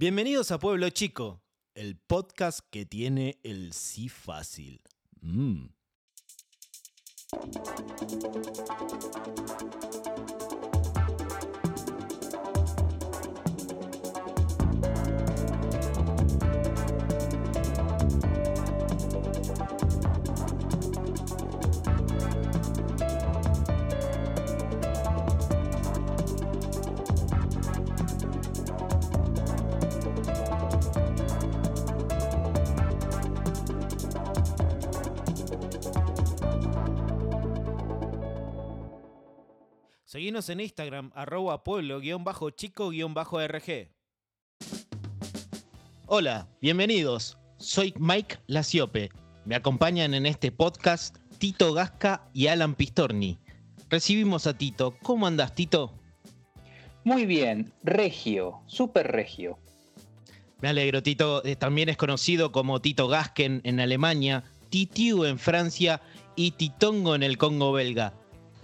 Bienvenidos a Pueblo Chico, el podcast que tiene el sí fácil. Mm. Seguinos en Instagram, arroba pueblo-chico-rg. Hola, bienvenidos. Soy Mike Laciope. Me acompañan en este podcast Tito Gasca y Alan Pistorni. Recibimos a Tito. ¿Cómo andas, Tito? Muy bien, regio, super regio. Me alegro, Tito. Eh, también es conocido como Tito Gasken en Alemania, Titiu en Francia y Titongo en el Congo belga.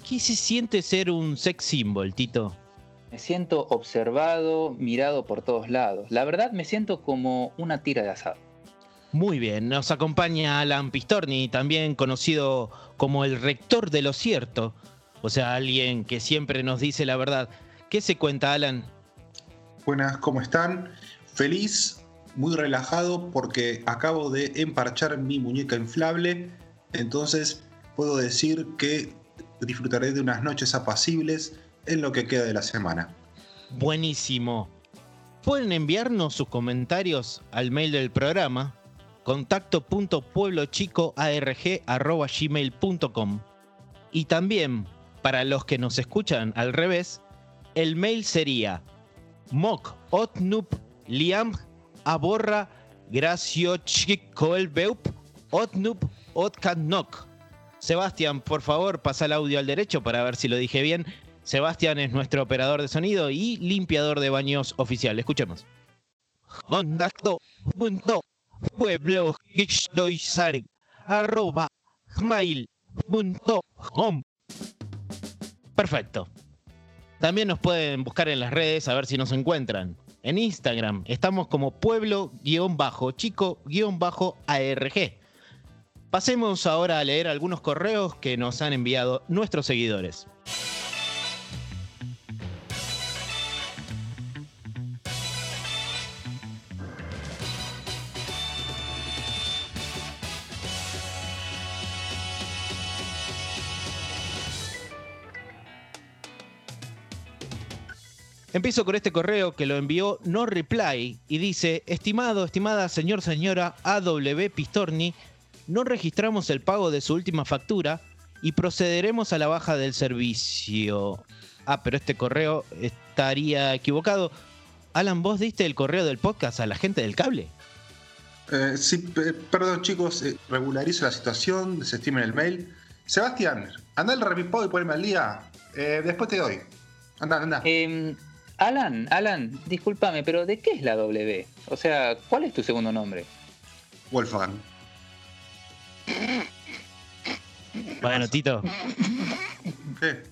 ¿Qué se siente ser un sex symbol, Tito? Me siento observado, mirado por todos lados. La verdad me siento como una tira de asado. Muy bien, nos acompaña Alan Pistorni, también conocido como el rector de lo cierto, o sea, alguien que siempre nos dice la verdad. ¿Qué se cuenta, Alan? Buenas, ¿cómo están? Feliz, muy relajado porque acabo de emparchar mi muñeca inflable, entonces puedo decir que disfrutaré de unas noches apacibles en lo que queda de la semana. Buenísimo. Pueden enviarnos sus comentarios al mail del programa contacto.pueblochicoarg.gmail.com y también para los que nos escuchan al revés, el mail sería mock otnup Sebastián, por favor, pasa el audio al derecho para ver si lo dije bien. Sebastián es nuestro operador de sonido y limpiador de baños oficial. Escuchemos. Perfecto. También nos pueden buscar en las redes a ver si nos encuentran. En Instagram estamos como pueblo-chico-arg. Pasemos ahora a leer algunos correos que nos han enviado nuestros seguidores. Empiezo con este correo que lo envió No Reply y dice, estimado, estimada señor, señora AW Pistorni, no registramos el pago de su última factura y procederemos a la baja del servicio. Ah, pero este correo estaría equivocado. Alan, ¿vos diste el correo del podcast a la gente del cable? Eh, sí, perdón chicos, eh, regularizo la situación, desestimen el mail. Sebastián, anda el repipado y poneme al día. Eh, después te doy. Anda, anda. Em, Alan, Alan, discúlpame, pero ¿de qué es la W? O sea, ¿cuál es tu segundo nombre? Wolfgang. Bueno, Tito. ¿Qué?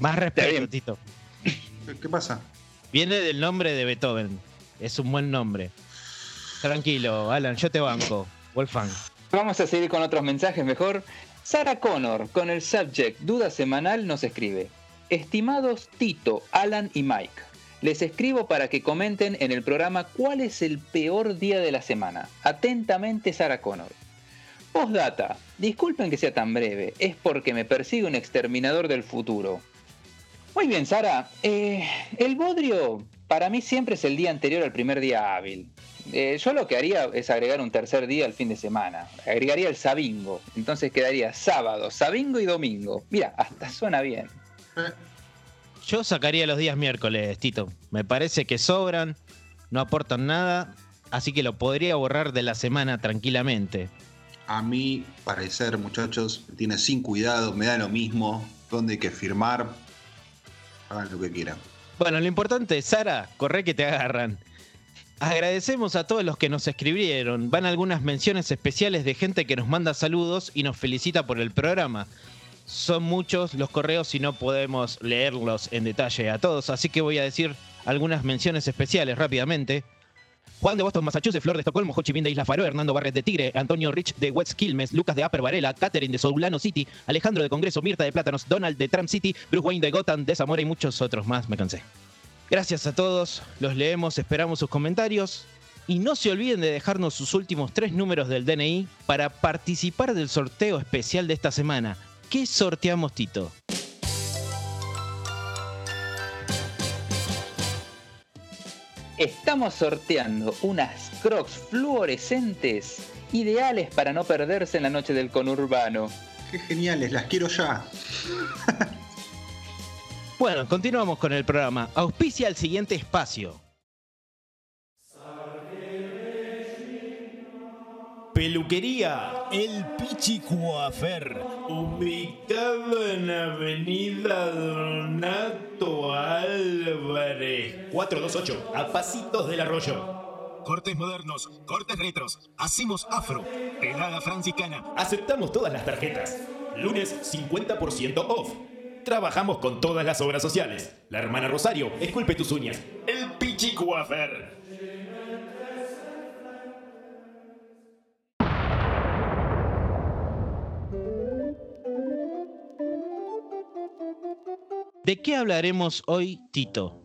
Más respeto, Tito. ¿Qué pasa? Viene del nombre de Beethoven. Es un buen nombre. Tranquilo, Alan, yo te banco. Wolfgang. Vamos a seguir con otros mensajes mejor. Sara Connor, con el subject Duda Semanal, nos escribe. Estimados Tito, Alan y Mike, les escribo para que comenten en el programa cuál es el peor día de la semana. Atentamente, Sara Connor. Postdata. Disculpen que sea tan breve, es porque me persigue un exterminador del futuro. Muy bien, Sara. Eh, el bodrio para mí siempre es el día anterior al primer día hábil. Eh, yo lo que haría es agregar un tercer día al fin de semana. Agregaría el sabingo. Entonces quedaría sábado, sabingo y domingo. Mira, hasta suena bien. Yo sacaría los días miércoles, Tito. Me parece que sobran, no aportan nada, así que lo podría borrar de la semana tranquilamente a mi parecer, muchachos, tiene sin cuidado, me da lo mismo, donde hay que firmar, hagan lo que quieran. Bueno, lo importante, Sara, corre que te agarran. Agradecemos a todos los que nos escribieron. Van algunas menciones especiales de gente que nos manda saludos y nos felicita por el programa. Son muchos los correos y no podemos leerlos en detalle a todos, así que voy a decir algunas menciones especiales rápidamente. Juan de Boston, Massachusetts, Flor de Estocolmo, Ho Chi Minh de Isla Faroe, Hernando Barret de Tigre, Antonio Rich de West Quilmes, Lucas de Upper Varela, Catherine de Soulano City, Alejandro de Congreso, Mirta de Plátanos, Donald de Trump City, Bruce Wayne de Gotham, de Zamora y muchos otros más, me cansé. Gracias a todos, los leemos, esperamos sus comentarios. Y no se olviden de dejarnos sus últimos tres números del DNI para participar del sorteo especial de esta semana. ¿Qué sorteamos, Tito? Estamos sorteando unas crocs fluorescentes ideales para no perderse en la noche del conurbano. Qué geniales, las quiero ya. Bueno, continuamos con el programa. Auspicia el siguiente espacio. Peluquería El Pichi Coafer, ubicado en Avenida Donato Álvarez. 428, a pasitos del arroyo. Cortes modernos, cortes retros, hacemos afro, pelada franciscana. Aceptamos todas las tarjetas. Lunes 50% off. Trabajamos con todas las obras sociales. La hermana Rosario, esculpe tus uñas. El Pichi ¿De qué hablaremos hoy, Tito?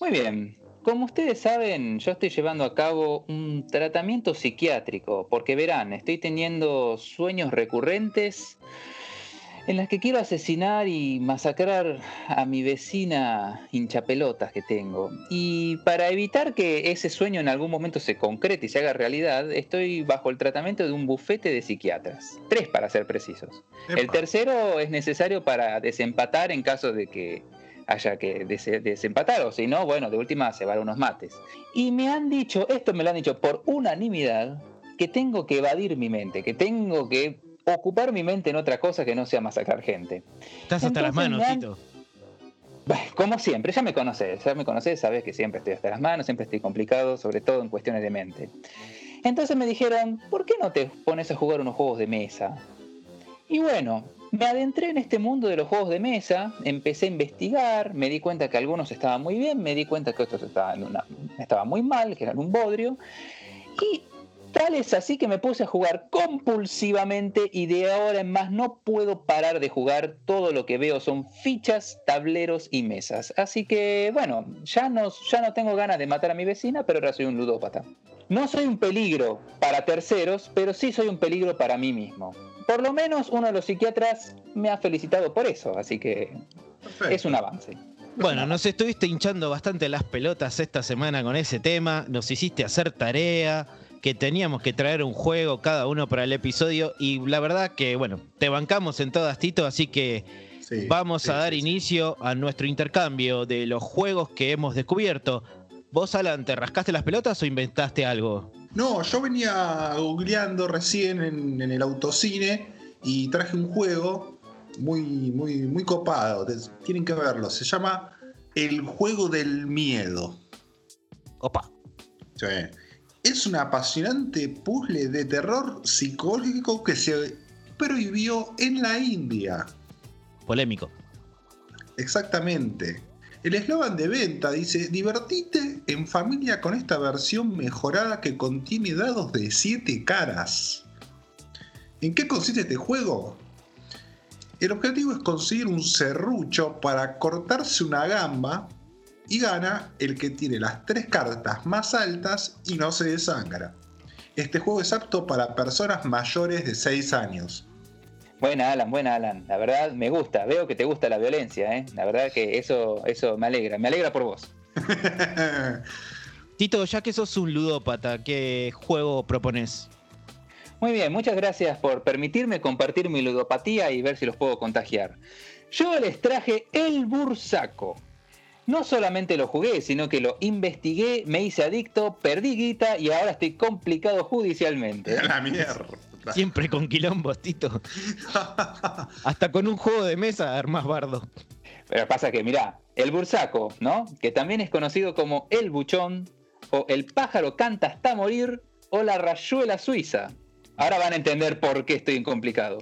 Muy bien. Como ustedes saben, yo estoy llevando a cabo un tratamiento psiquiátrico, porque verán, estoy teniendo sueños recurrentes en las que quiero asesinar y masacrar a mi vecina hinchapelotas que tengo. Y para evitar que ese sueño en algún momento se concrete y se haga realidad, estoy bajo el tratamiento de un bufete de psiquiatras. Tres para ser precisos. El tercero es necesario para desempatar en caso de que haya que dese- desempatar, o si no, bueno, de última se van unos mates. Y me han dicho, esto me lo han dicho por unanimidad, que tengo que evadir mi mente, que tengo que ocupar mi mente en otra cosa que no sea masacrar gente. Estás hasta las manos, han- Tito. Como siempre, ya me conoces, ya me conoces, sabes que siempre estoy hasta las manos, siempre estoy complicado, sobre todo en cuestiones de mente. Entonces me dijeron, ¿por qué no te pones a jugar unos juegos de mesa? Y bueno, me adentré en este mundo de los juegos de mesa, empecé a investigar, me di cuenta que algunos estaban muy bien, me di cuenta que otros estaban, una- estaban muy mal, que eran un bodrio. Y tal es así que me puse a jugar compulsivamente y de ahora en más no puedo parar de jugar. Todo lo que veo son fichas, tableros y mesas. Así que bueno, ya no, ya no tengo ganas de matar a mi vecina, pero ahora soy un ludópata. No soy un peligro para terceros, pero sí soy un peligro para mí mismo. Por lo menos uno de los psiquiatras me ha felicitado por eso, así que Perfecto. es un avance. Bueno, nos estuviste hinchando bastante las pelotas esta semana con ese tema. Nos hiciste hacer tarea, que teníamos que traer un juego cada uno para el episodio. Y la verdad que, bueno, te bancamos en todas, Tito. Así que Sí, vamos sí, a dar sí, sí. inicio a nuestro intercambio de los juegos que hemos descubierto. ¿Vos, Alan, te rascaste las pelotas o inventaste algo? No, yo venía googleando recién en, en el autocine y traje un juego muy, muy, muy copado. Tienen que verlo. Se llama El juego del miedo. Opa. Sí. Es un apasionante puzzle de terror psicológico que se prohibió en la India. Polémico. Exactamente. El eslogan de venta dice, divertite en familia con esta versión mejorada que contiene dados de 7 caras. ¿En qué consiste este juego? El objetivo es conseguir un serrucho para cortarse una gamba y gana el que tiene las tres cartas más altas y no se desangra. Este juego es apto para personas mayores de 6 años. Buena, Alan, buena, Alan. La verdad me gusta. Veo que te gusta la violencia, ¿eh? La verdad que eso, eso me alegra. Me alegra por vos. Tito, ya que sos un ludópata, ¿qué juego propones? Muy bien, muchas gracias por permitirme compartir mi ludopatía y ver si los puedo contagiar. Yo les traje el Bursaco. No solamente lo jugué, sino que lo investigué, me hice adicto, perdí guita y ahora estoy complicado judicialmente. la mierda. Siempre con quilombos, Tito. Hasta con un juego de mesa armás bardo. Pero pasa que, mirá, el bursaco, ¿no? Que también es conocido como el buchón, o el pájaro canta hasta morir, o la rayuela suiza. Ahora van a entender por qué estoy complicado.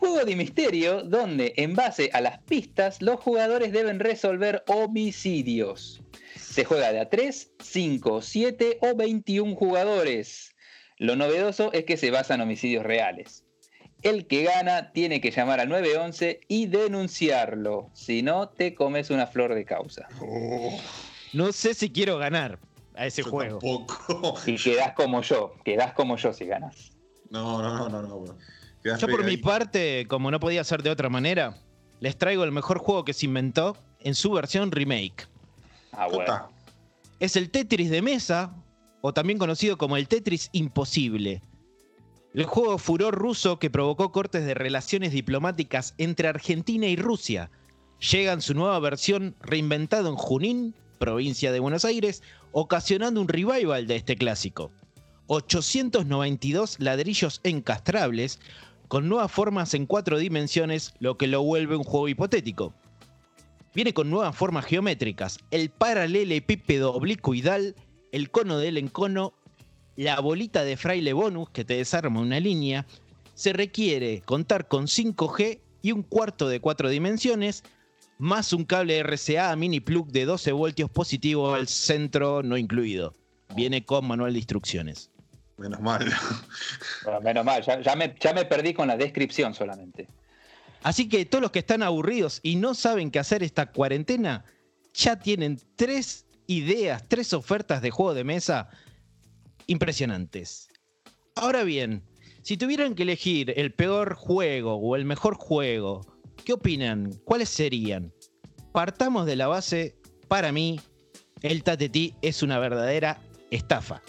Juego de misterio donde, en base a las pistas, los jugadores deben resolver homicidios. Se juega de a 3, 5, 7 o 21 jugadores. Lo novedoso es que se basa en homicidios reales. El que gana tiene que llamar al 911 y denunciarlo. Si no, te comes una flor de causa. Oh, No sé si quiero ganar a ese yo juego. tampoco. Y quedás como yo. Quedás como yo si ganas. No, no, no, no, no. Yo por mi parte, como no podía ser de otra manera, les traigo el mejor juego que se inventó en su versión remake. Ah, bueno. Es el Tetris de mesa, o también conocido como el Tetris Imposible. El juego furor ruso que provocó cortes de relaciones diplomáticas entre Argentina y Rusia. Llega en su nueva versión reinventado en Junín, provincia de Buenos Aires, ocasionando un revival de este clásico. 892 ladrillos encastrables, con nuevas formas en cuatro dimensiones, lo que lo vuelve un juego hipotético. Viene con nuevas formas geométricas, el paralelepípedo oblicuidal, el cono del encono, la bolita de fraile bonus que te desarma una línea. Se requiere contar con 5G y un cuarto de cuatro dimensiones, más un cable RCA mini plug de 12 voltios positivo al centro no incluido. Viene con manual de instrucciones. Menos mal. Bueno, menos mal, ya, ya me, ya me perdí con la descripción solamente. Así que todos los que están aburridos y no saben qué hacer esta cuarentena, ya tienen tres ideas, tres ofertas de juego de mesa impresionantes. Ahora bien, si tuvieran que elegir el peor juego o el mejor juego, ¿qué opinan? ¿Cuáles serían? Partamos de la base, para mí, el Tatetí es una verdadera estafa.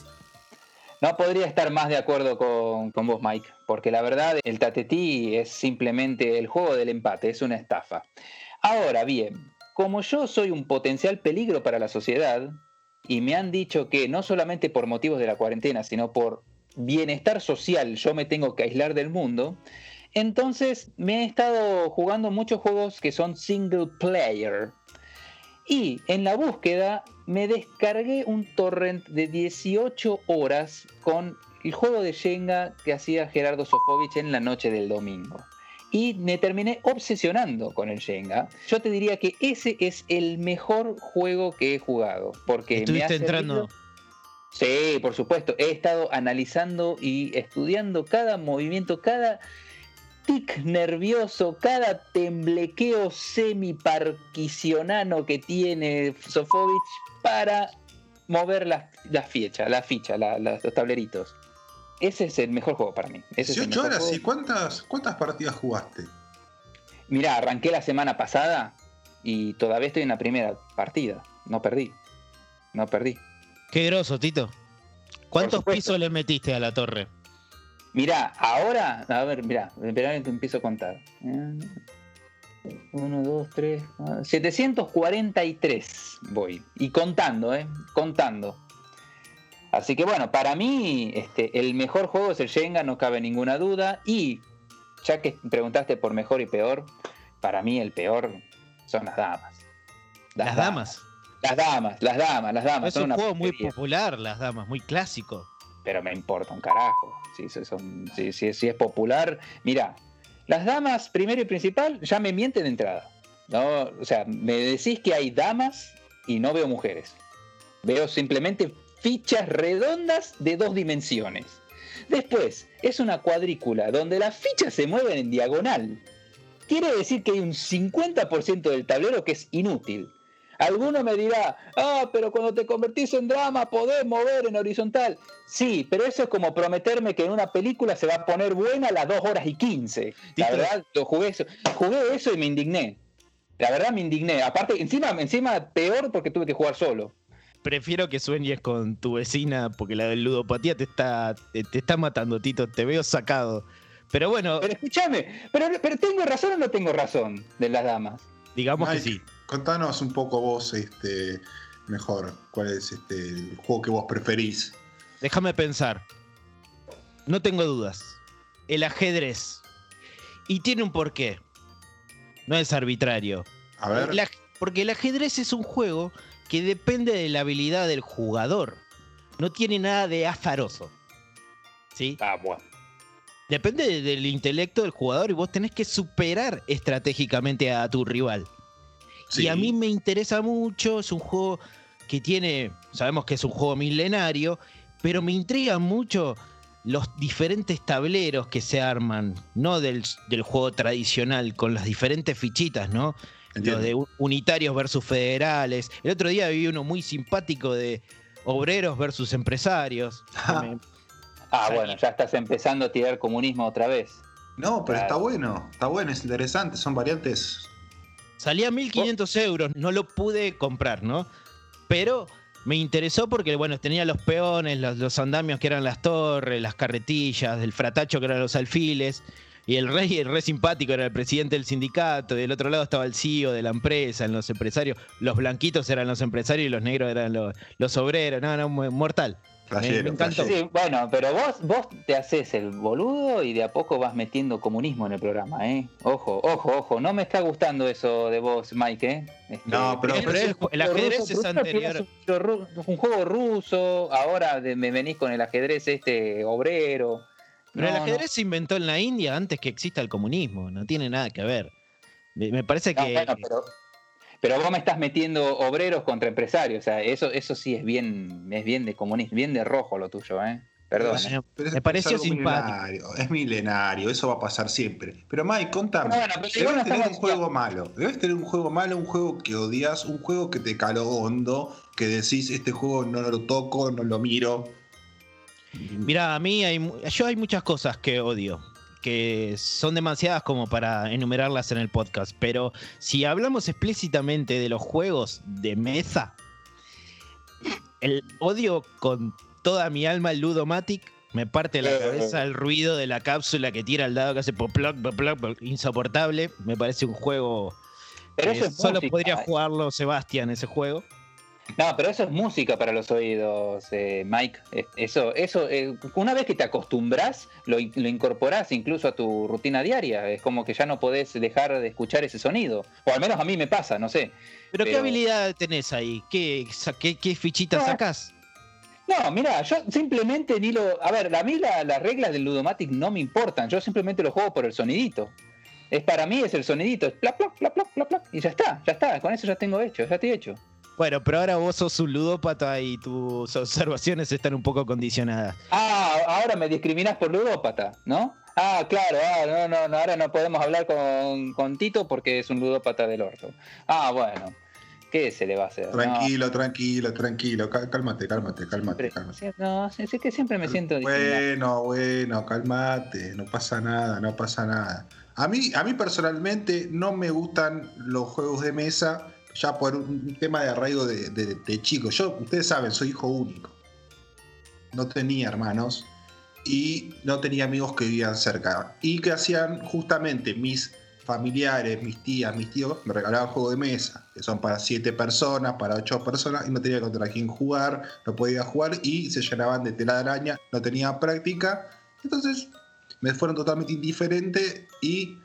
No podría estar más de acuerdo con, con vos, Mike, porque la verdad el tatetí es simplemente el juego del empate, es una estafa. Ahora bien, como yo soy un potencial peligro para la sociedad, y me han dicho que no solamente por motivos de la cuarentena, sino por bienestar social yo me tengo que aislar del mundo, entonces me he estado jugando muchos juegos que son single player. Y en la búsqueda me descargué un torrent de 18 horas con el juego de Shenga que hacía Gerardo Sofovich en la noche del domingo. Y me terminé obsesionando con el Shenga. Yo te diría que ese es el mejor juego que he jugado. Porque me ha Estuviste entrando. servido- Sí, por supuesto. He estado analizando y estudiando cada movimiento, cada tic nervioso, cada temblequeo semiparquisionano que tiene Sofovich para mover las la ficha, la ficha, la- la- los tableritos. Ese es el mejor juego para mí. Ese es el 18 mejor horas, juego. ¿y cuántas, cuántas partidas jugaste? Mirá, arranqué la semana pasada y todavía estoy en la primera partida. No perdí. No perdí. Qué groso, Tito. ¿Cuántos pisos le metiste a la torre? Mirá, ahora, a ver, mirá, esperá que empiezo a contar. 1, 2, 3, 743 voy. Y contando, ¿eh? Contando. Así que bueno, para mí este, el mejor juego es el Shenga, no cabe ninguna duda. Y ya que preguntaste por mejor y peor, para mí el peor son las damas. Las damas. Las damas, las damas, las damas. Es son un juego muy popular, las damas, muy clásico. Pero me importa un carajo. Si, son- si- si es popular, mira, las damas, primero y principal, ya me mienten de entrada. ¿no? O sea, me decís que hay damas y no veo mujeres. Veo simplemente fichas redondas de dos dimensiones. Después, es una cuadrícula donde las fichas se mueven en diagonal. Quiere decir que hay un 50% del tablero que es inútil. Alguno me dirá, ah, pero cuando te convertís en drama podés mover en horizontal. Sí, pero eso es como prometerme que en una película se va a poner buena a las 2 horas y 15. La verdad, lo jugué eso, jugué eso y me indigné. La verdad me indigné. Aparte, encima, encima peor porque tuve que jugar solo. Prefiero que sueñes con tu vecina porque la del ludopatía te está, te, te está matando, Tito. Te veo sacado. Pero bueno, Pero escúchame, pero, pero ¿tengo razón o no tengo razón de las damas? digamos que sí. Contanos un poco vos, este, mejor, cuál es este, el juego que vos preferís. Déjame pensar. No tengo dudas. El ajedrez. Y tiene un porqué. No es arbitrario. A ver, porque el ajedrez es un juego que depende de la habilidad del jugador. No tiene nada de azaroso. ¿Sí? Ah, bueno. Depende de- del intelecto del jugador y vos tenés que superar estratégicamente a tu rival. Sí. Y a mí me interesa mucho, es un juego que tiene sabemos que es un juego milenario, pero me intriga mucho los diferentes tableros que se arman, no del, del juego tradicional, con las diferentes fichitas, ¿no? Entiendo. Los de unitarios versus federales. El otro día vi uno muy simpático de obreros versus empresarios. Ah. Me- Ah, bueno, ya estás empezando a tirar comunismo otra vez. No, pero Claro. está bueno, está bueno, es interesante, son variantes. Salía 1500 euros, no lo pude comprar, ¿no? Pero me interesó porque, bueno, tenía los peones, los, los andamios que eran las torres, las carretillas, el fratacho que eran los alfiles, y el rey, el rey simpático era el presidente del sindicato, y del otro lado estaba el CEO de la empresa, en los empresarios, los blanquitos eran los empresarios y los negros eran los, los obreros, no, no, mortal. Me encantó. Sí, bueno, pero vos, vos te haces el boludo y de a poco vas metiendo comunismo en el programa, ¿eh? Ojo, ojo, ojo, no me está gustando eso de vos, Mike, ¿eh? Este, No, pero- Pero el, el ajedrez ruso, es ruso, anterior. es un, juego ruso, ahora de- me venís con el ajedrez este obrero. Pero el no. ajedrez se inventó en la India antes que exista el comunismo, no tiene nada que ver. Me, me parece No, que... bueno, pero, pero vos me estás metiendo obreros contra empresarios, o sea, eso, eso sí es bien, es bien de comunismo, bien de rojo lo tuyo, ¿eh? Perdón. Bueno, ¿eh? Pero Me pareció simpático. milenario, es milenario, eso va a pasar siempre. Pero Mike, contame, Bueno, pero debes no tener un juego malo, debes tener un juego malo, un juego que odias, un juego que te caló hondo, que decís, este juego no lo toco, no lo miro. Mira, a mí hay, mu- yo hay muchas cosas que odio, que son demasiadas como para enumerarlas en el podcast, pero si hablamos explícitamente de los juegos de mesa, el odio con toda mi alma Ludomatic me parte la cabeza el ruido de la cápsula que tira al dado que hace poploc, poploc, poploc, insoportable, me parece un juego Pero que eso es solo música, podría ¿eh? jugarlo Sebastián ese juego. No, pero eso es música para los oídos, eh, Mike. Eh, Eso, eso, eh, una vez que te acostumbras, lo, lo incorporás incluso a tu rutina diaria. Es como que ya no podés dejar de escuchar ese sonido. O al menos a mí me pasa, no sé. Pero, ¿qué habilidad tenés ahí? ¿Qué, qué, qué fichita No. sacás? No, mira, yo simplemente ni lo. A ver, a mí la- las reglas del Ludomatic no me importan. Yo simplemente lo juego por el sonidito. Es para mí es el sonidito, es plap, plap, plap, y ya está, ya está, con eso ya tengo hecho, ya estoy hecho. Bueno, pero ahora vos sos un ludópata y tus observaciones están un poco condicionadas. Ah, ahora me discriminás por ludópata, ¿no? Ah, claro, ah, no, no, no, ahora no podemos hablar con, con Tito porque es un ludópata del orto. Ah, bueno, ¿qué se le va a hacer? No, Tranquilo, tranquilo, tranquilo, cá- cálmate, cálmate, cálmate, cálmate. no, sí que siempre me siento. Bueno, bueno, cálmate, no pasa nada, no pasa nada. A mí, a mí personalmente no me gustan los juegos de mesa, ya por un tema de arraigo de, de, chico. Yo, ustedes saben, soy hijo único. No tenía hermanos y no tenía amigos que vivían cerca. Y que hacían justamente mis familiares, mis tías, mis tíos, me regalaban juegos de mesa, que son para siete personas, para ocho personas, y no tenía contra quién jugar, no podía jugar y se llenaban de tela de araña, no tenía práctica. Entonces me fueron totalmente indiferente y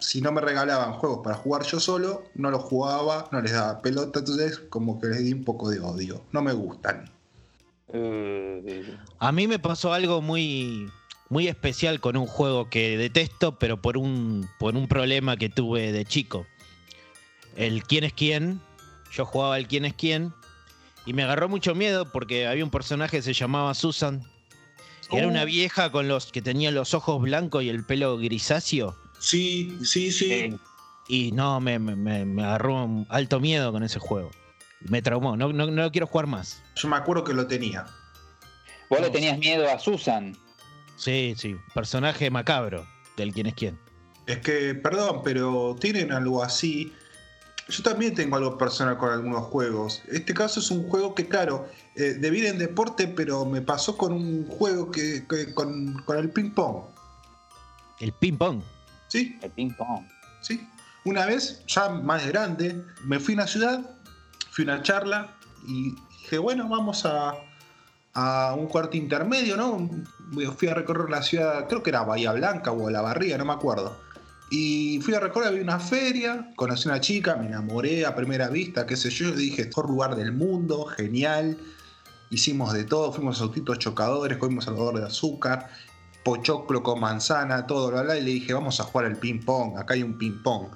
si no me regalaban juegos para jugar yo solo, no los jugaba, no les daba pelota, entonces como que les di un poco de odio. No me gustan. A mí me pasó algo muy, muy especial con un juego que detesto, pero por un, por un problema que tuve de chico. El quién es quién. Yo jugaba el quién es quién. Y me agarró mucho miedo porque había un personaje que se llamaba Susan. Que era una Oh. vieja con los que tenía los ojos blancos y el pelo grisáceo. Sí, sí, sí. sí. Y no, me, me- me- me agarró un alto miedo con ese juego. Me traumó. No, no, no lo quiero jugar más. Yo me acuerdo que lo tenía. Vos le tenías miedo a Susan. Sí, sí. Personaje macabro del quién es quién. Es que, perdón, pero tienen algo así. Yo también tengo algo personal con algunos juegos. Este caso es un juego que, claro, eh, debí en deporte, pero me pasó con un juego que, que- con, con el ping pong. El ping pong. ¿Sí? El ping pong. ¿Sí? Una vez, ya más de grande, me fui a una ciudad, fui a una charla y dije, bueno, vamos a, a un cuarto intermedio, ¿no? Fui a recorrer la ciudad, creo que era Bahía Blanca o La Barriga, no me acuerdo. Y fui a recorrer, había una feria, conocí a una chica, me enamoré a primera vista, qué sé yo, dije, mejor lugar del mundo, genial. Hicimos de todo, fuimos a autitos chocadores, comimos algodón de azúcar, pochoclo con manzana, todo, bla, bla, y le dije, vamos a jugar al ping pong, acá hay un ping pong.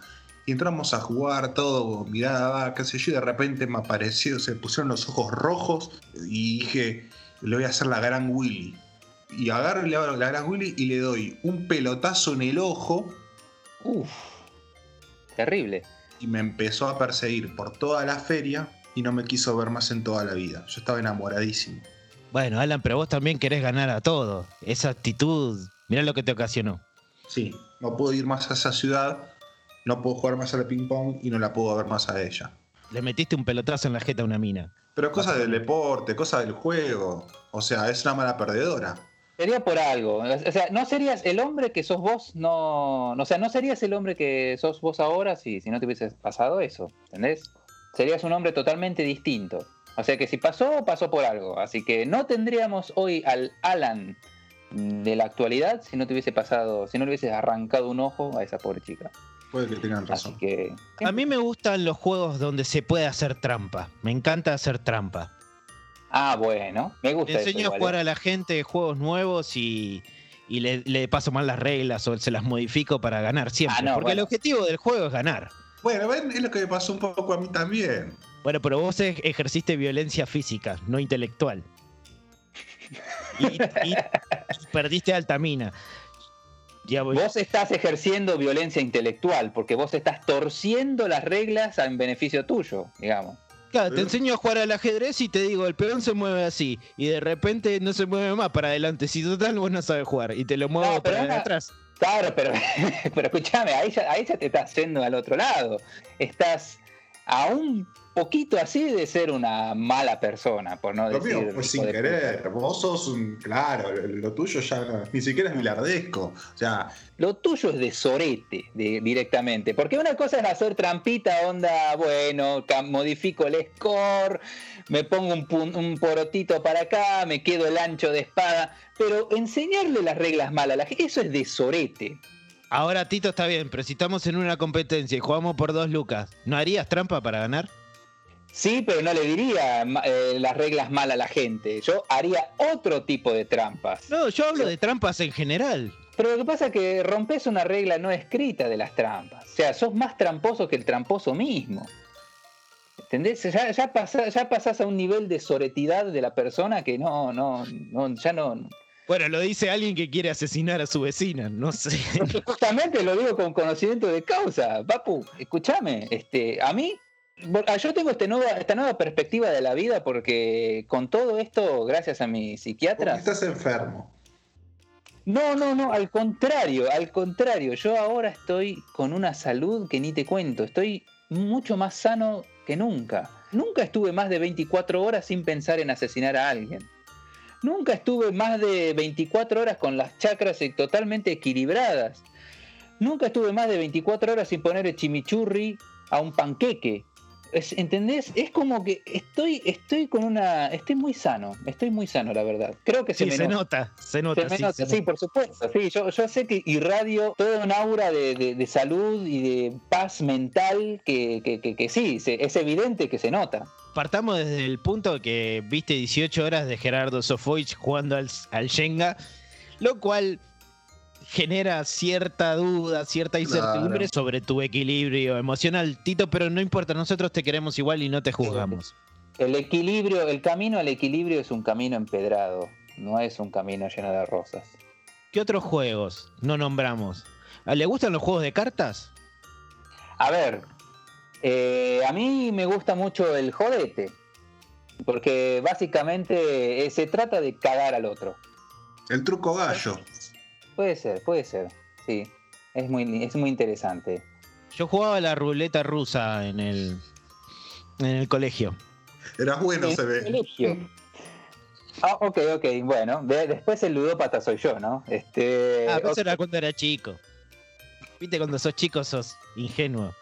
Y entramos a jugar todo, mirada qué sé yo, y de repente me apareció, se pusieron los ojos rojos y dije, le voy a hacer la gran Willy. Y agarro y le hago la gran Willy y le doy un pelotazo en el ojo Uf. Terrible. y me empezó a perseguir por toda la feria y no me quiso ver más en toda la vida. Yo estaba enamoradísimo. Bueno, Alan, pero vos también querés ganar a todo. Esa actitud, mirá lo que te ocasionó. Sí, no puedo ir más a esa ciudad, no puedo jugar más al ping pong y no la puedo ver más a ella. Le metiste un pelotazo en la jeta a una mina. Pero cosas del deporte, cosas del juego. O sea, es una mala perdedora. Sería por algo. O sea, no serías el hombre que sos vos, no. no, O sea, no serías el hombre que sos vos ahora si, si no te hubiese pasado eso. ¿Entendés? Serías un hombre totalmente distinto. O sea que si pasó, pasó por algo. Así que no tendríamos hoy al Alan de la actualidad si no te hubiese pasado, si no le hubieses arrancado un ojo a esa pobre chica. Puede que tengan Así razón. que. A mí me gustan los juegos donde se puede hacer trampa. Me encanta hacer trampa. Ah, bueno. Me gusta Le eso enseño a jugar ¿eh? a la gente juegos nuevos y, y le, le paso mal las reglas o se las modifico para ganar siempre. Ah, no, porque el objetivo del juego es ganar. Bueno, ven, es lo que me pasó un poco a mí también. Bueno, pero vos ej- ejerciste violencia física, no intelectual. Y, y- y perdiste alta mina. Ya voy. Vos estás ejerciendo violencia intelectual porque vos estás torciendo las reglas en beneficio tuyo, digamos. Claro, te enseño a jugar al ajedrez y te digo, el peón se mueve así. Y de repente no se mueve más para adelante. Si total vos no sabes jugar. Y te lo muevo No, para una- atrás. Claro, pero, pero escúchame, ahí ya, ahí ya te estás yendo al otro lado. Estás a un poquito así de ser una mala persona, por no Lo decir. mío fue sin querer. Vos sos un. Claro, lo tuyo ya no- ni siquiera es bilardesco. O sea, Lo tuyo es de sorete de- directamente. Porque una cosa es hacer trampita, onda, bueno, modifico el score, me pongo un, pun- un porotito para acá, me quedo el ancho de espada. Pero enseñarle las reglas mal a la gente, eso es de sorete. Ahora Tito está bien, pero si estamos en una competencia y jugamos por dos lucas, ¿no harías trampa para ganar? Sí, pero no le diría eh, las reglas mal a la gente. Yo haría otro tipo de trampas. No, yo hablo de trampas en general. Pero lo que pasa es que rompes una regla no escrita de las trampas. O sea, sos más tramposo que el tramposo mismo. ¿Entendés? Ya, ya, pasás a un nivel de soretidad de la persona que no, no, no, ya no. Bueno, lo dice alguien que quiere asesinar a su vecina, no sé. Justamente lo digo con conocimiento de causa. Papu, escúchame, este, a mí, yo tengo este nueva, esta nueva perspectiva de la vida porque con todo esto, gracias a mi porque psiquiatra, estás enfermo. No, no, no, al contrario, al contrario. Yo ahora estoy con una salud que ni te cuento. Estoy mucho más sano que nunca. Nunca estuve más de 24 horas sin pensar en asesinar a alguien. Nunca estuve más de 24 horas con las chakras totalmente equilibradas. Nunca estuve más de 24 horas sin poner el chimichurri a un panqueque. Es- ¿Entendés? Es como que estoy, estoy con una. Estoy muy sano. Estoy muy sano, la verdad. Creo que se Sí, me se nota. nota, se nota. Se me sí, nota, se sí, por supuesto. Sí, yo, yo sé que irradio todo un aura de, de- de salud y de paz mental que, que- que- que sí, se- es evidente que se nota. Partamos desde el punto que viste 18 horas de Gerardo Sofovich jugando al, al Shenga, lo cual genera cierta duda, cierta incertidumbre Claro. sobre tu equilibrio emocional, Tito, pero no importa, nosotros te queremos igual y no te juzgamos. El equilibrio, el camino al equilibrio es un camino empedrado, no es un camino lleno de rosas. ¿Qué otros juegos no nombramos? ¿Ah, ¿Le gustan los juegos de cartas? A ver, eh, a mí me gusta mucho el jodete, porque básicamente eh, se trata de cagar al otro. El truco gallo. Puede ser, puede ser, sí. Es muy, es muy interesante. Yo jugaba la ruleta rusa en el, en el colegio. Eras bueno, En se el ve. colegio. Ah, ok, ok, bueno. de- después el ludópata soy yo, ¿no? Este, Ah, pero ok, eso era cuando era chico. Viste, cuando sos chico sos ingenuo.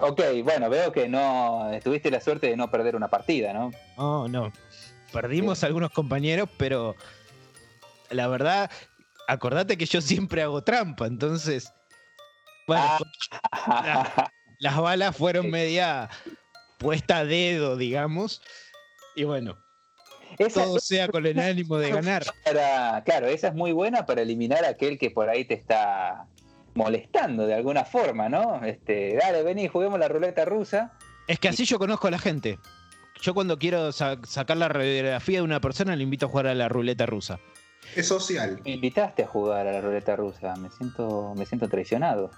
ok, bueno, veo que no tuviste la suerte de no perder una partida, ¿no? Oh, no. Perdimos algunos compañeros, pero la verdad, acordate que yo siempre hago trampa, entonces. Bueno, Ah, las balas fueron media puesta a dedo, digamos. Y bueno, esa, todo sea con el ánimo de ganar. para- claro, esa es muy buena para eliminar a aquel que por ahí te está molestando de alguna forma, ¿no? Este, dale, vení, juguemos la ruleta rusa. Es que así yo conozco a la gente. Yo cuando quiero sa- sacar la radiografía de una persona le invito a jugar a la ruleta rusa. Es social. Me invitaste a jugar a la ruleta rusa, me siento, me siento traicionado.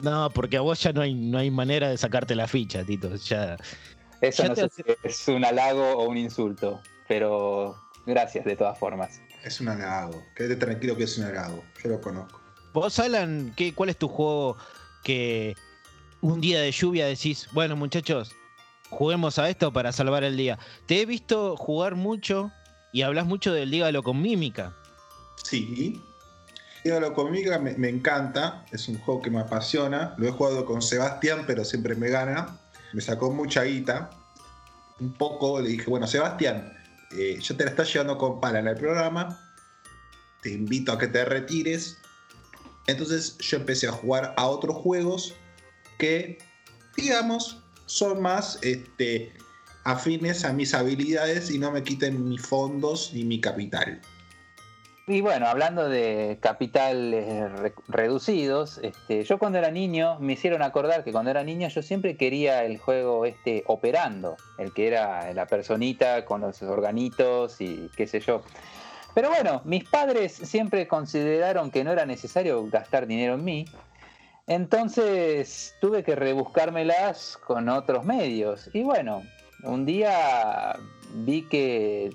No, porque a vos ya no hay, no hay manera de sacarte la ficha, Tito. Ya. Eso Ya no sé hace- si es un halago o un insulto, pero gracias de todas formas. Es un halago. Quédate tranquilo que es un halago. Yo lo conozco. Vos, Alan, ¿qué, ¿cuál es tu juego que un día de lluvia decís, bueno, muchachos, juguemos a esto para salvar el día? Te he visto jugar mucho y hablas mucho del dígalo con mímica. Sí. Dígalo conmigo, me, me encanta. Es un juego que me apasiona. Lo he jugado con Sebastián, pero siempre me gana. Me sacó mucha guita. Un poco le dije, bueno, Sebastián, eh, ya te la estás llevando con pala en el programa. Te invito a que te retires. Entonces yo empecé a jugar a otros juegos que, digamos, son más este, afines a mis habilidades y no me quiten mis fondos ni mi capital. Y bueno, hablando de capitales re- reducidos, este, yo cuando era niño me hicieron acordar que cuando era niño yo siempre quería el juego este operando, el que era la personita con los organitos y qué sé yo. Pero bueno, mis padres siempre consideraron que no era necesario gastar dinero en mí, entonces tuve que rebuscármelas con otros medios. Y bueno, un día vi que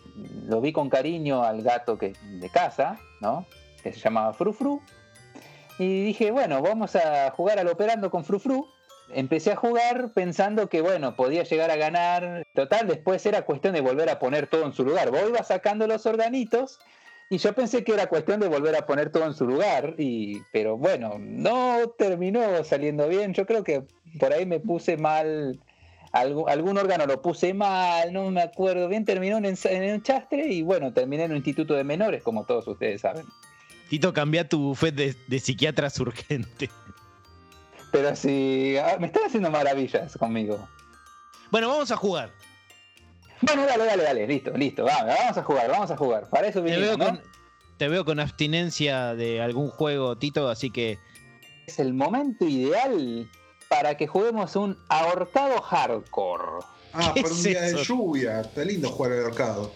lo vi con cariño al gato que, de casa, ¿no? Que se llamaba Frufru. Y dije, bueno, vamos a jugar al operando con Frufru. Empecé a jugar pensando que, bueno, podía llegar a ganar. Total, después era cuestión de volver a poner todo en su lugar. Vos ibas sacando los organitos y yo pensé que era cuestión de volver a poner todo en su lugar. Y, pero bueno, no terminó saliendo bien. Yo creo que por ahí me puse mal algún, algún órgano lo puse mal, no me acuerdo bien, terminó en, en un chastre y bueno, terminé en un instituto de menores, como todos ustedes saben. Tito, cambia tu buffet de, de psiquiatras urgente. Pero si ah, me están haciendo maravillas conmigo. Bueno, vamos a jugar. Bueno, dale, dale, dale, listo, listo, vamos, vamos a jugar, vamos a jugar. Para eso Te vinimos, veo, ¿no? con, te veo con abstinencia de algún juego, Tito, así que Es el momento ideal para que juguemos un ahorcado hardcore. Ah, ¿Qué por un es día de lluvia. Está lindo jugar al ahorcado.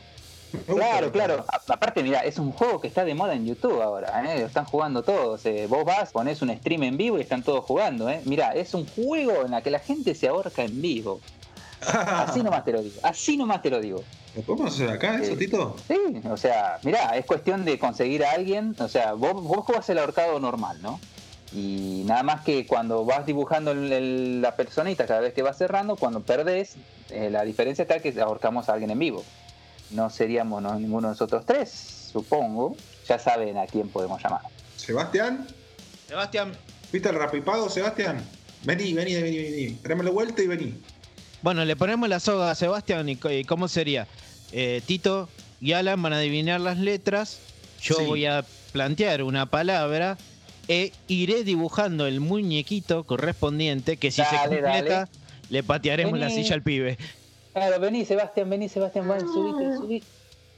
Claro, claro. A- Aparte, mira, es un juego que está de moda en YouTube ahora, ¿eh? Lo están jugando todos. eh. Vos vas, pones un stream en vivo y están todos jugando, ¿eh? Mira, es un juego en el que la gente se ahorca en vivo. Así nomás te lo digo. Así nomás te lo digo. ¿Lo podemos hacer acá, eso. Tito? Sí, o sea, mira, es cuestión de conseguir a alguien. O sea, vos, vos jugás el ahorcado normal, ¿no? Y nada más que cuando vas dibujando el- el- la personita cada vez que vas cerrando, cuando perdés, eh, la diferencia está que ahorcamos a alguien en vivo. No seríamos no, ninguno de nosotros tres, supongo. Ya saben a quién podemos llamar. Sebastián, Sebastián. ¿viste el rapipago, Sebastián? Vení, vení, vení, vení. Tráeme la vuelta y vení. Bueno, le ponemos la soga a Sebastián y cómo sería. Eh, Tito y Alan van a adivinar las letras. Yo Sí. voy a plantear una palabra e iré dibujando el muñequito correspondiente que si se completa dale. le patearemos la silla al pibe. Claro, vení, Sebastián, vení, Sebastián, subite, subite.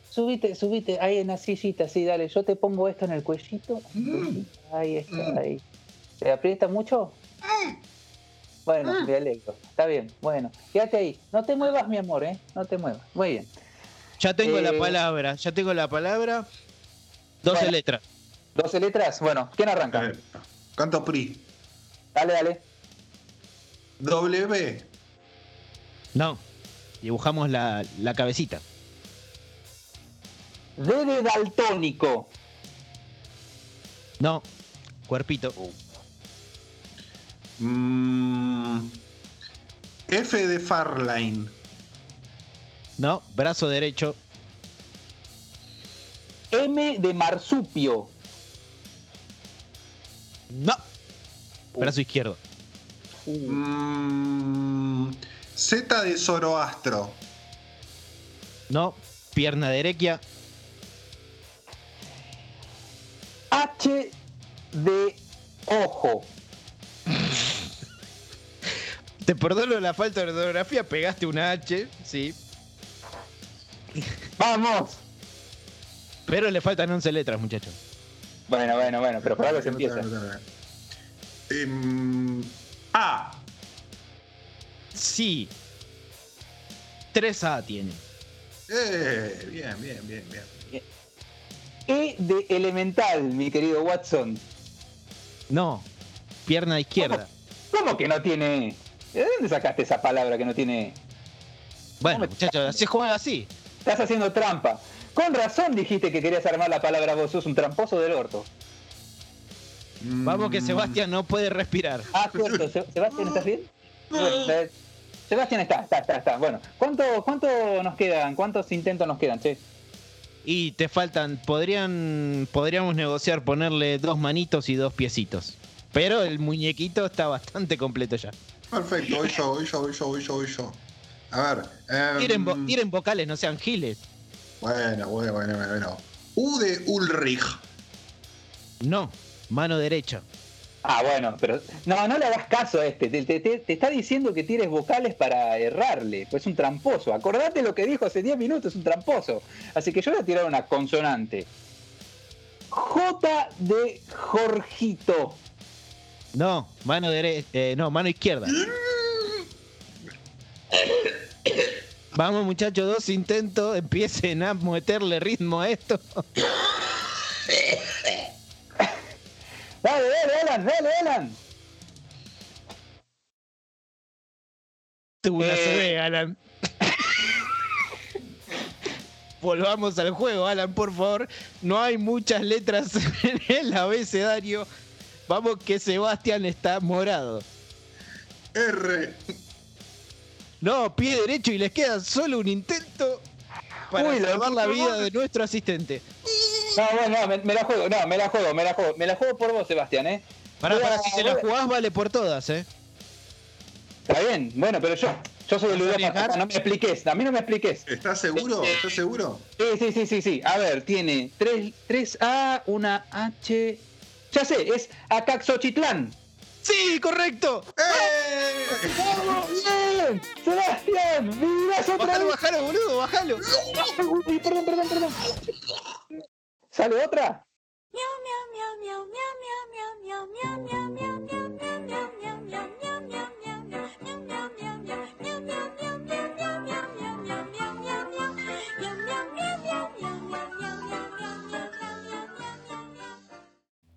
Subite, subite, ahí en la sillita, sí, dale, yo te pongo esto en el cuellito. Ahí está, ahí. ¿Te aprieta mucho? Bueno, me alegro. Está bien, bueno. Quédate ahí. No te muevas, mi amor, ¿eh? No te muevas. Muy bien. Ya tengo la Eh, palabra, ya tengo la palabra. 12 Bueno. letras. 12 letras. Bueno, ¿quién A arranca? ver, Canto PRI. Dale, dale. W. No. Dibujamos la, la cabecita. D de daltónico. No. Cuerpito. Mm, F de Farline. No. Brazo derecho. M de marsupio. No. Brazo izquierdo. Mm, Z de Zoroastro. No. Pierna derecha. H de ojo. Te perdono la falta de ortografía, pegaste una H, sí. ¡Vamos! Pero le faltan 11 letras, muchachos. Bueno, bueno, bueno, pero por algo se empieza. Em, A. Sí. 3A tiene. Eh, bien, bien, bien, bien. E de elemental, mi querido Watson. No. Pierna izquierda. ¿Cómo que no tiene? E? ¿De dónde sacaste esa palabra que no tiene? E? Bueno, muchachos, se juega así. Estás haciendo trampa. Con razón dijiste que querías armar la palabra vos, sos un tramposo del orto. Vamos que Mm, Sebastián no puede respirar. Ah, cierto. Se- Sebastián, ¿estás bien? Bueno, eh, Sebastián está, está, está, está. Bueno, ¿cuánto, ¿cuánto nos quedan? ¿Cuántos intentos nos quedan, che? Y te faltan, podrían, podríamos negociar ponerle dos manitos y dos piecitos. Pero el muñequito está bastante completo ya. Perfecto, voy yo, voy yo, voy yo, voy yo, voy yo. A ver. em, Tiren, vo- tiren vocales, no sean giles. Bueno, bueno, bueno, bueno, bueno. U de Ulrich. No, mano derecha. Ah, bueno, pero no, no le hagas caso a este. Te, te- te- te está diciendo que tires vocales para errarle. Pues es un tramposo. Acordate lo que dijo hace 10 minutos, es un tramposo. Así que yo voy a tirar una consonante. J de Jorgito. No, mano derecha. no, mano izquierda. Vamos muchachos, dos intentos. Empiecen a meterle ritmo a esto. Dale, dale, Alan, dale, Alan. Tuvo una Eh. Alan. Volvamos al juego, Alan, por favor. No hay muchas letras en el abecedario. Vamos que Sebastián está morado. R. No, pie derecho y les queda solo un intento para Uy, salvar la vida de nuestro asistente. No, bueno, no, me, me la juego, no, me la juego, me la juego. Me la juego por vos, Sebastián, ¿eh? A- para, si se la jugás, vale por todas, ¿eh? Está bien, bueno, pero yo, yo soy el ¿Vas a ludópata, no me expliques, a mí no me expliques. ¿Estás seguro? ¿Estás seguro? Sí, sí, sí, sí, sí. A ver, tiene 3, A, una H. Ya sé, es Acaxochitlán. ¡Sí, correcto! ¡Eh! ¡Vamos, bien! ¡Sebastián! ¡Mirás otra Bájalo, vez! bájalo, boludo, bájalo. Uy, perdón, perdón, perdón. ¿Sale otra?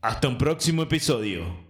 Hasta un próximo episodio.